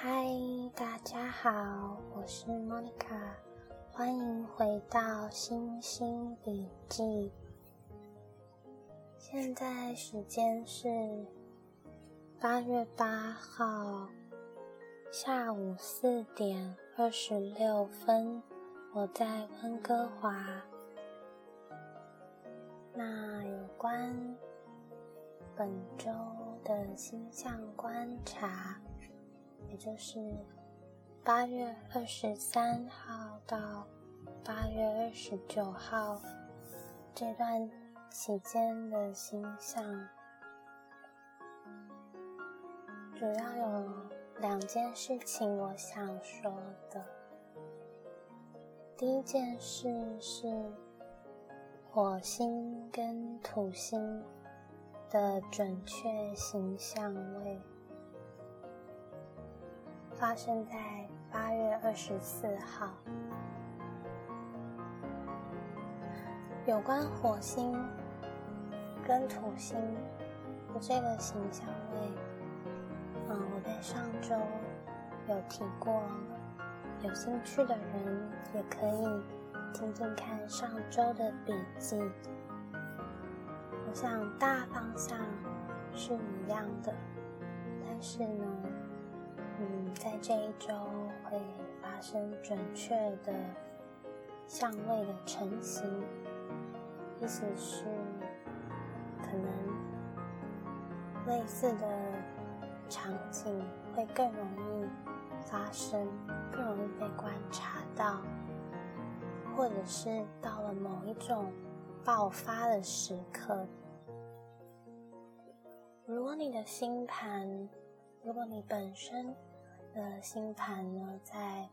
嗨，大家好，我是 Monica，欢迎回到星星笔记。现在时间是八月八号下午四点二十六分，我在温哥华。那有关本周的星象观察，也就是八月二十三号到八月二十九号这段期间的星象，主要有两件事情我想说的。第一件事是。火星跟土星的准确形象位发生在八月二十四号。有关火星跟土星的这个形象位，嗯，我在上周有提过，有兴趣的人也可以。听听看上周的笔记，我想大方向是一样的，但是呢，在这一周会发生准确的相位的成型，意思是可能类似的场景会更容易发生，更容易被观察到。或者是到了某一种爆发的时刻，如果你的星盘，如果你本身的星盘呢，在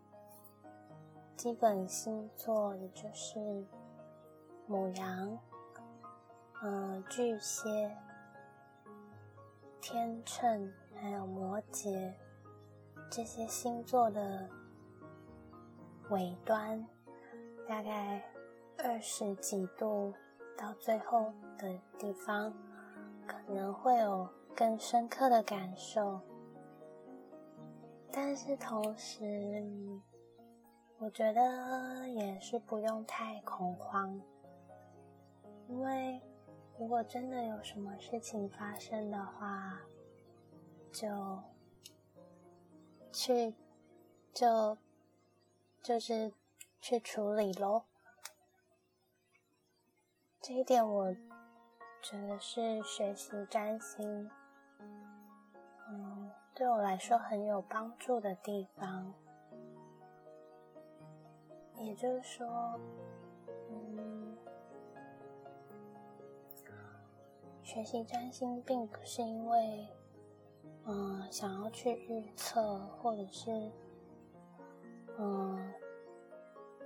基本星座，也就是母羊、嗯巨蟹、天秤，还有摩羯这些星座的尾端。大概二十几度到最后的地方，可能会有更深刻的感受。但是同时，我觉得也是不用太恐慌，因为如果真的有什么事情发生的话，就去就就是。去处理喽，这一点我觉得是学习占星，对我来说很有帮助的地方。也就是说，嗯，学习占星并不是因为，嗯，想要去预测，或者是，嗯。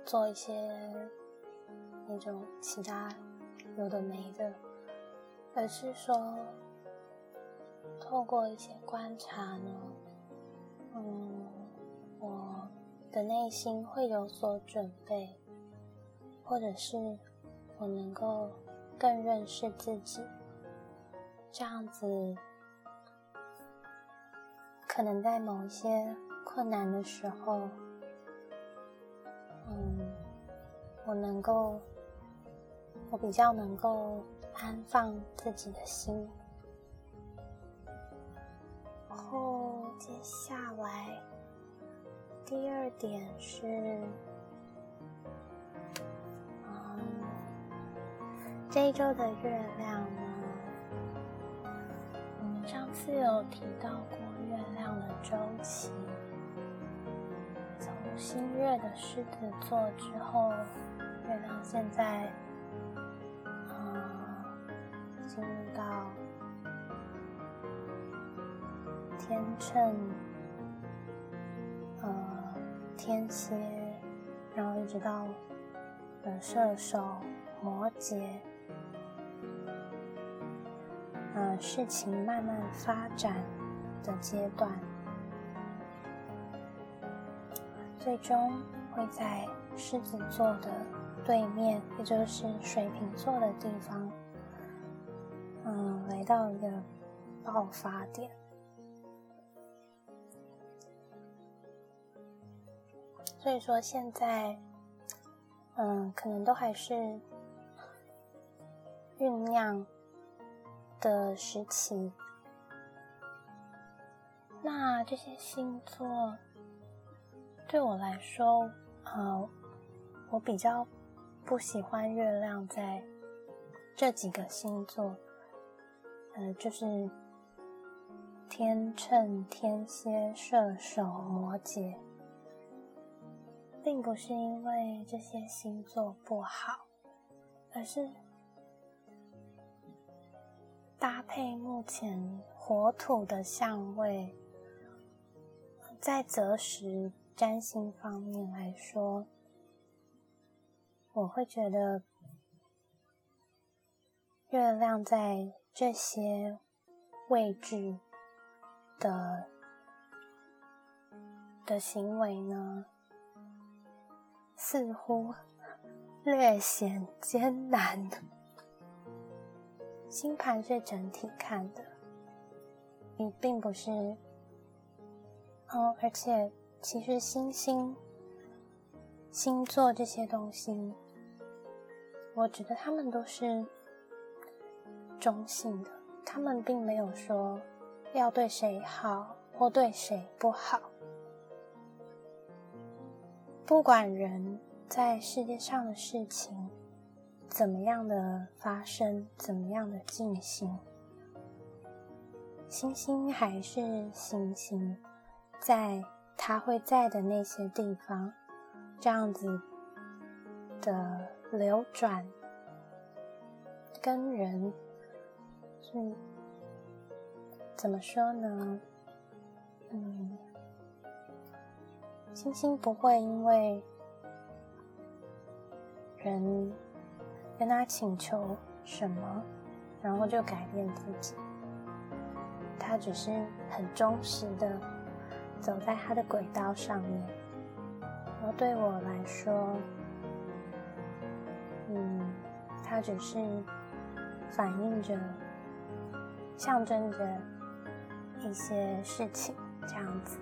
做一些那种其他有的没的，而是说透过一些观察呢，嗯，我的内心会有所准备，或者是我能够更认识自己，这样子可能在某一些困难的时候。嗯，我能够，我比较能够安放自己的心。下来第二点是，嗯，这一周的月亮呢，我们上次有提到过月亮的周期。从新月的狮子座之后，月亮现在，啊，进入到天秤，呃，天蝎，然后一直到呃射手、摩羯，呃，事情慢慢发展的阶段。最终会在狮子座的对面，也就是水瓶座的地方，嗯，来到一个爆发点。所以说现在，嗯，可能都还是酝酿的时期。那这些星座对我来说，呃，我比较不喜欢月亮在这几个星座，呃，就是天秤、天蝎、射手、摩羯，并不是因为这些星座不好，而是搭配目前火土的相位。在择时占星方面来说，我会觉得月亮在这些位置的的行为呢，似乎略显艰难。星盘是整体看的，你并不是。哦，而且其实星星、星座这些东西，我觉得他们都是中性的，他们并没有说要对谁好或对谁不好。不管人在世界上的事情怎么样的发生，怎么样的进行，星星还是星星。在它会在的那些地方，这样子的流转，跟人是怎么说呢？嗯，星星不会因为人跟他请求什么，然后就改变自己。他只是很忠实的。走在他的轨道上面，而对我来说，嗯，它只是反映着、象征着一些事情，这样子。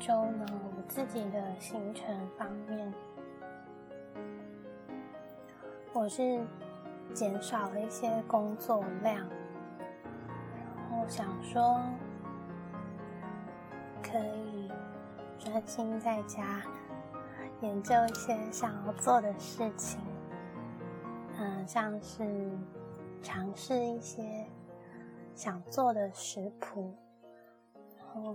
周呢，我自己的行程方面，我是减少了一些工作量。我想说，可以专心在家研究一些想要做的事情，嗯，像是尝试一些想做的食谱，然后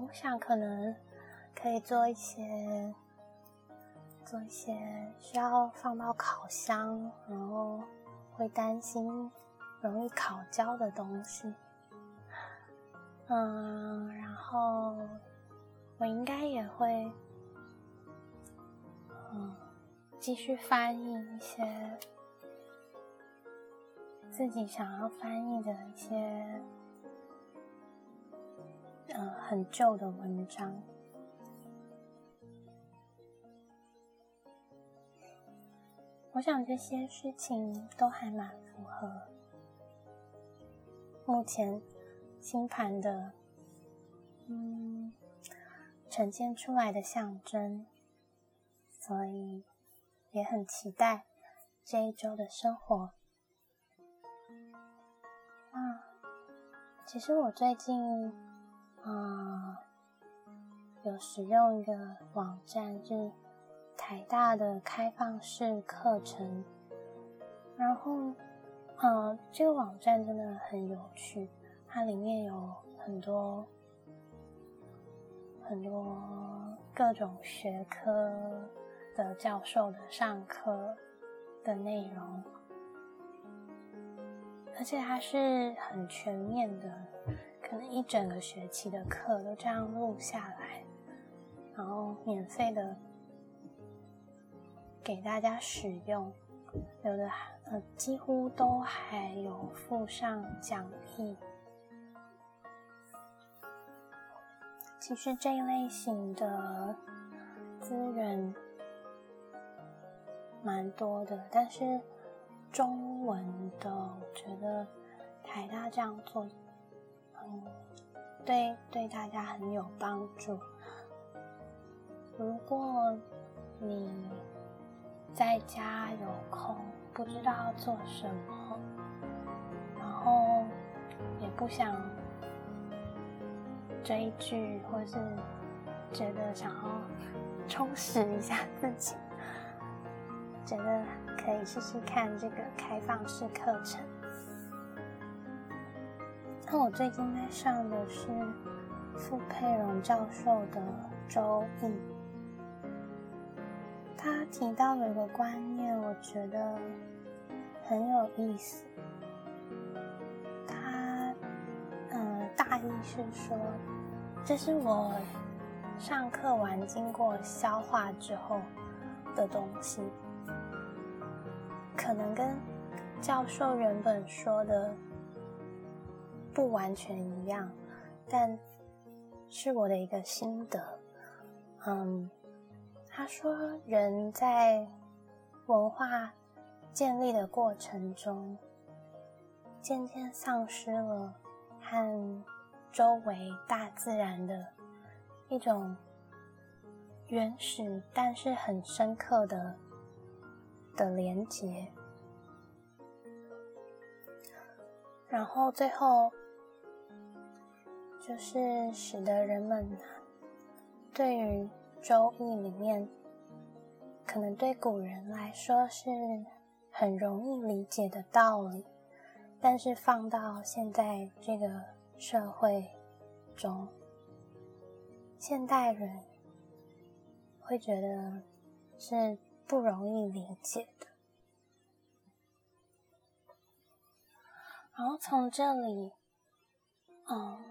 我想可能可以做一些做一些需要放到烤箱，然后会担心。容易烤焦的东西，嗯，然后我应该也会，嗯，继续翻译一些自己想要翻译的一些，嗯，很旧的文章。我想这些事情都还蛮符合。目前星盘的，嗯，呈现出来的象征，所以也很期待这一周的生活。啊，其实我最近啊，有使用一个网站，就是台大的开放式课程，然后。嗯，这个网站真的很有趣，它里面有很多很多各种学科的教授的上课的内容，而且它是很全面的，可能一整个学期的课都这样录下来，然后免费的给大家使用，有的。呃，几乎都还有附上讲义。其实这一类型的资源蛮多的，但是中文的，我觉得台大这样做，嗯，对对大家很有帮助。如果你在家有空，不知道做什么，然后也不想追剧，或是觉得想要 充实一下自己，觉得可以试试看这个开放式课程。那我最近在上的是傅佩荣教授的《周易》。他提到了一个观念，我觉得很有意思。他，嗯，大意是说，这是我上课完经过消化之后的东西，可能跟教授原本说的不完全一样，但是我的一个心得，嗯。他说：“人在文化建立的过程中，渐渐丧失了和周围大自然的一种原始但是很深刻的的连结，然后最后就是使得人们对于。”《周易》里面，可能对古人来说是很容易理解的道理，但是放到现在这个社会中，现代人会觉得是不容易理解的。然后从这里，嗯，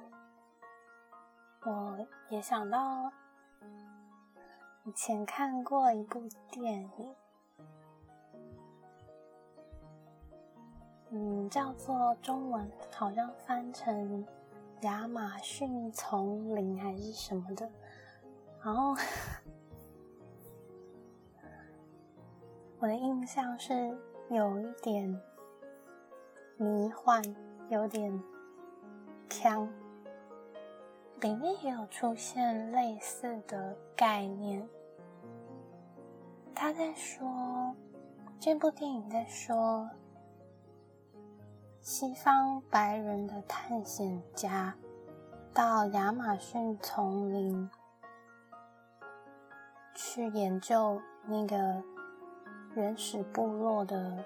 我也想到。以前看过一部电影，嗯，叫做中文好像翻成《亚马逊丛林》还是什么的，然后我的印象是有一点迷幻，有点腔。里面也有出现类似的概念。他在说，这部电影在说，西方白人的探险家到亚马逊丛林去研究那个原始部落的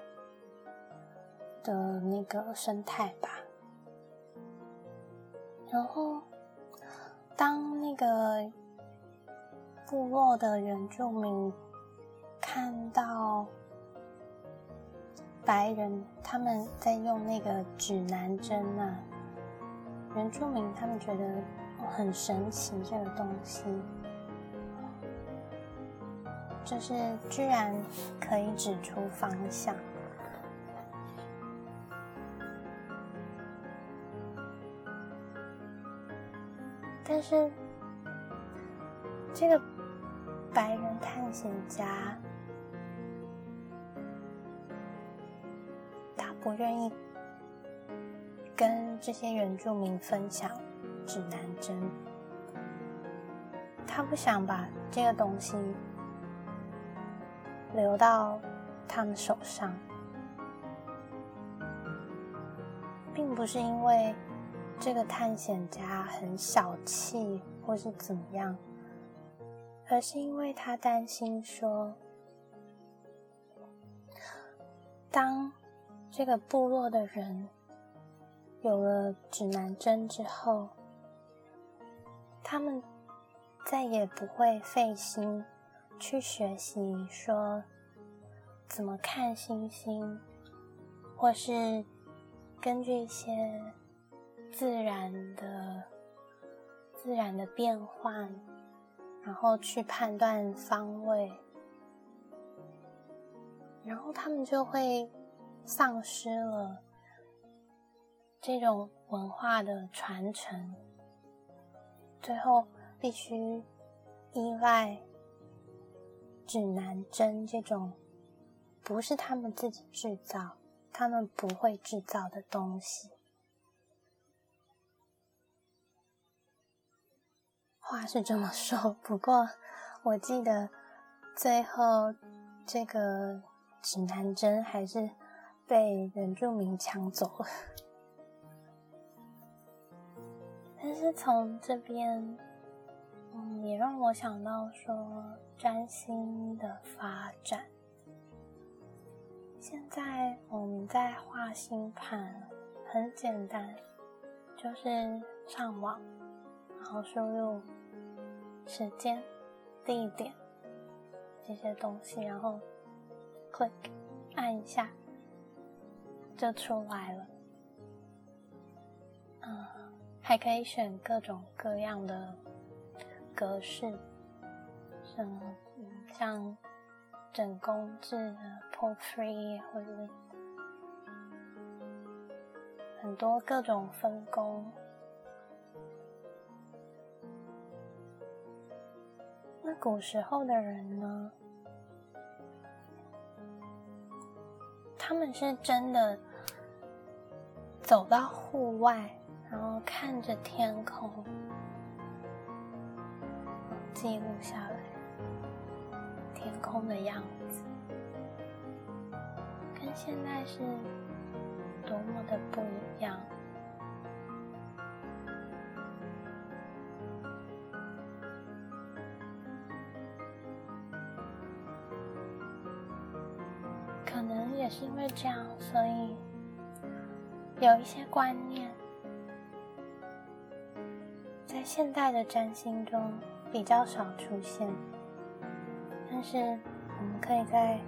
的那个生态吧，然后。当那个部落的原住民看到白人他们在用那个指南针啊，原住民他们觉得很神奇，这个东西就是居然可以指出方向。但是，这个白人探险家，他不愿意跟这些原住民分享指南针，他不想把这个东西留到他们手上，并不是因为。这个探险家很小气，或是怎么样，而是因为他担心说，当这个部落的人有了指南针之后，他们再也不会费心去学习说怎么看星星，或是根据一些。自然的、自然的变换，然后去判断方位，然后他们就会丧失了这种文化的传承，最后必须依赖指南针这种不是他们自己制造、他们不会制造的东西。话是这么说，不过我记得最后这个指南针还是被原住民抢走了。但是从这边，嗯，也让我想到说占星的发展。现在我们在画星盘，很简单，就是上网，然后输入。时间、地点这些东西，然后 click 按一下就出来了。嗯，还可以选各种各样的格式，像像整工制的 portrait，或者很多各种分工。那古时候的人呢？他们是真的走到户外，然后看着天空，记录下来天空的样子，跟现在是多么的不一样。是因为这样，所以有一些观念在现代的占星中比较少出现，但是我们可以在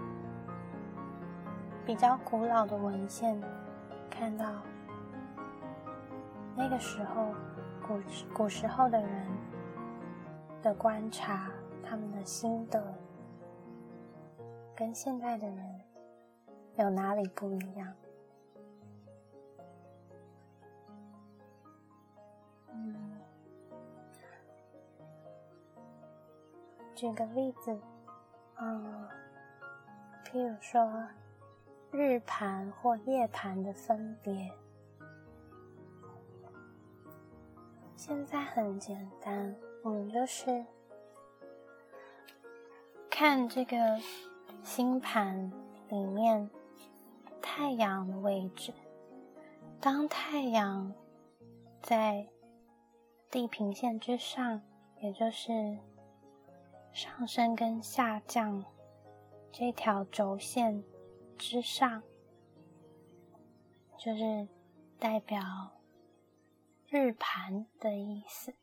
比较古老的文献看到，那个时候古古时候的人的观察，他们的心得跟现代的人。有哪里不一样？嗯，举个例子，嗯，譬如说日盘或夜盘的分别，现在很简单，我们就是看这个星盘里面。太阳的位置，当太阳在地平线之上，也就是上升跟下降这条轴线之上，就是代表日盘的意思。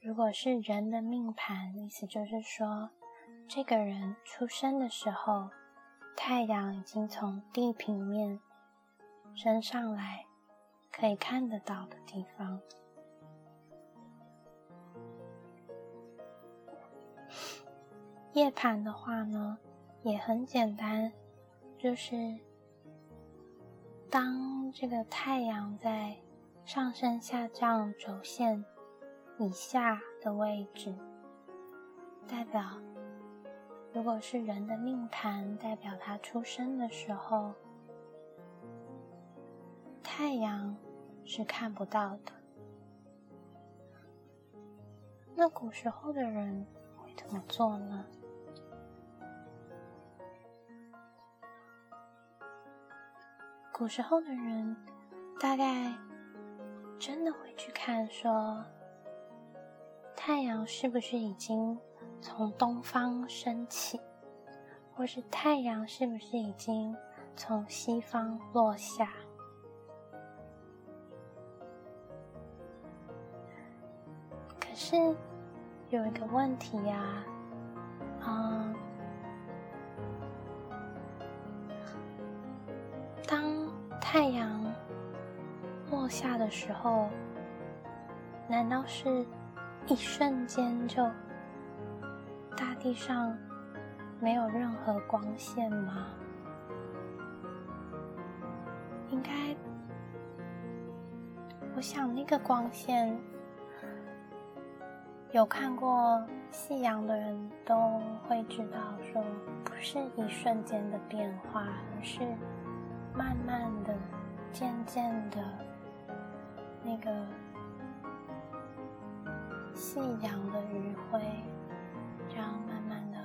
如果是人的命盘，意思就是说，这个人出生的时候。太阳已经从地平面升上来，可以看得到的地方。夜盘的话呢，也很简单，就是当这个太阳在上升下降轴线以下的位置，代表。如果是人的命盘，代表他出生的时候，太阳是看不到的。那古时候的人会怎么做呢？古时候的人大概真的会去看，说太阳是不是已经。从东方升起，或是太阳是不是已经从西方落下？可是有一个问题呀，啊，当太阳落下的时候，难道是一瞬间就？大地上没有任何光线吗？应该，我想那个光线，有看过夕阳的人都会知道，说不是一瞬间的变化，而是慢慢的、渐渐的，那个夕阳的余晖，这样慢慢的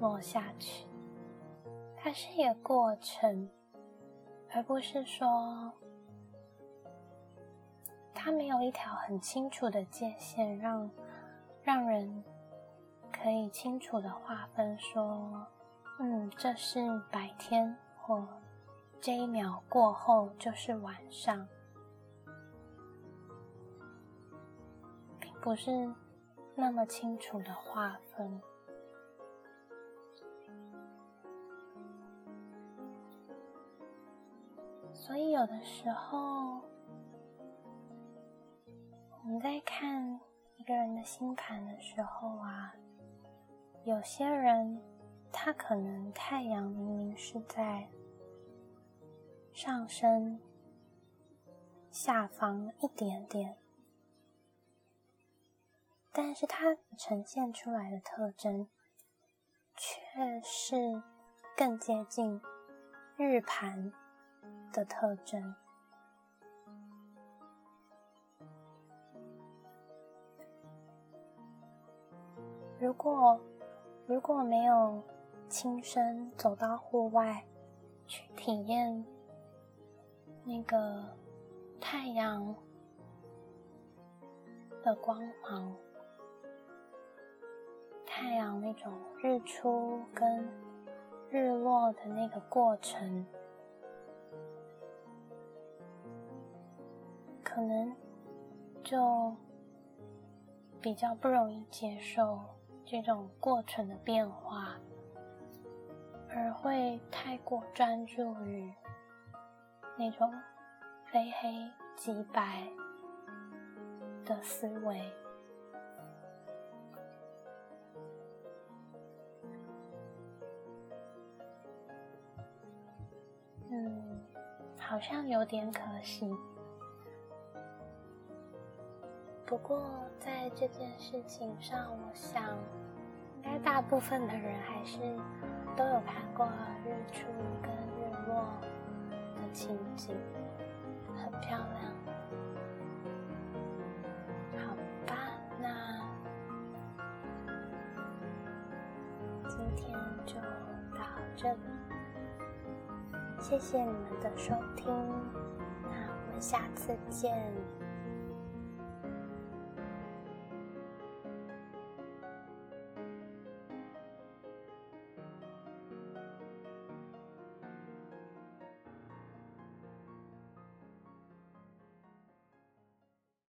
落下去。它是一个过程，而不是说它没有一条很清楚的界限，让让人可以清楚的划分说，嗯，这是白天，或这一秒过后就是晚上，并不是那么清楚的划分。所以，有的时候我们在看一个人的星盘的时候啊，有些人他可能太阳明明是在上升下方一点点，但是它呈现出来的特征却是更接近日盘。的特征。如果如果没有亲身走到户外去体验那个太阳的光芒，太阳那种日出跟日落的那个过程。可能就比较不容易接受这种过程的变化，而会太过专注于那种非黑即白的思维。好像有点可惜。不过，在这件事情上，我想，应该大部分的人还是都有看过日出跟日落的情景，很漂亮。好吧，那今天就到这里，谢谢你们的收听，那我们下次见。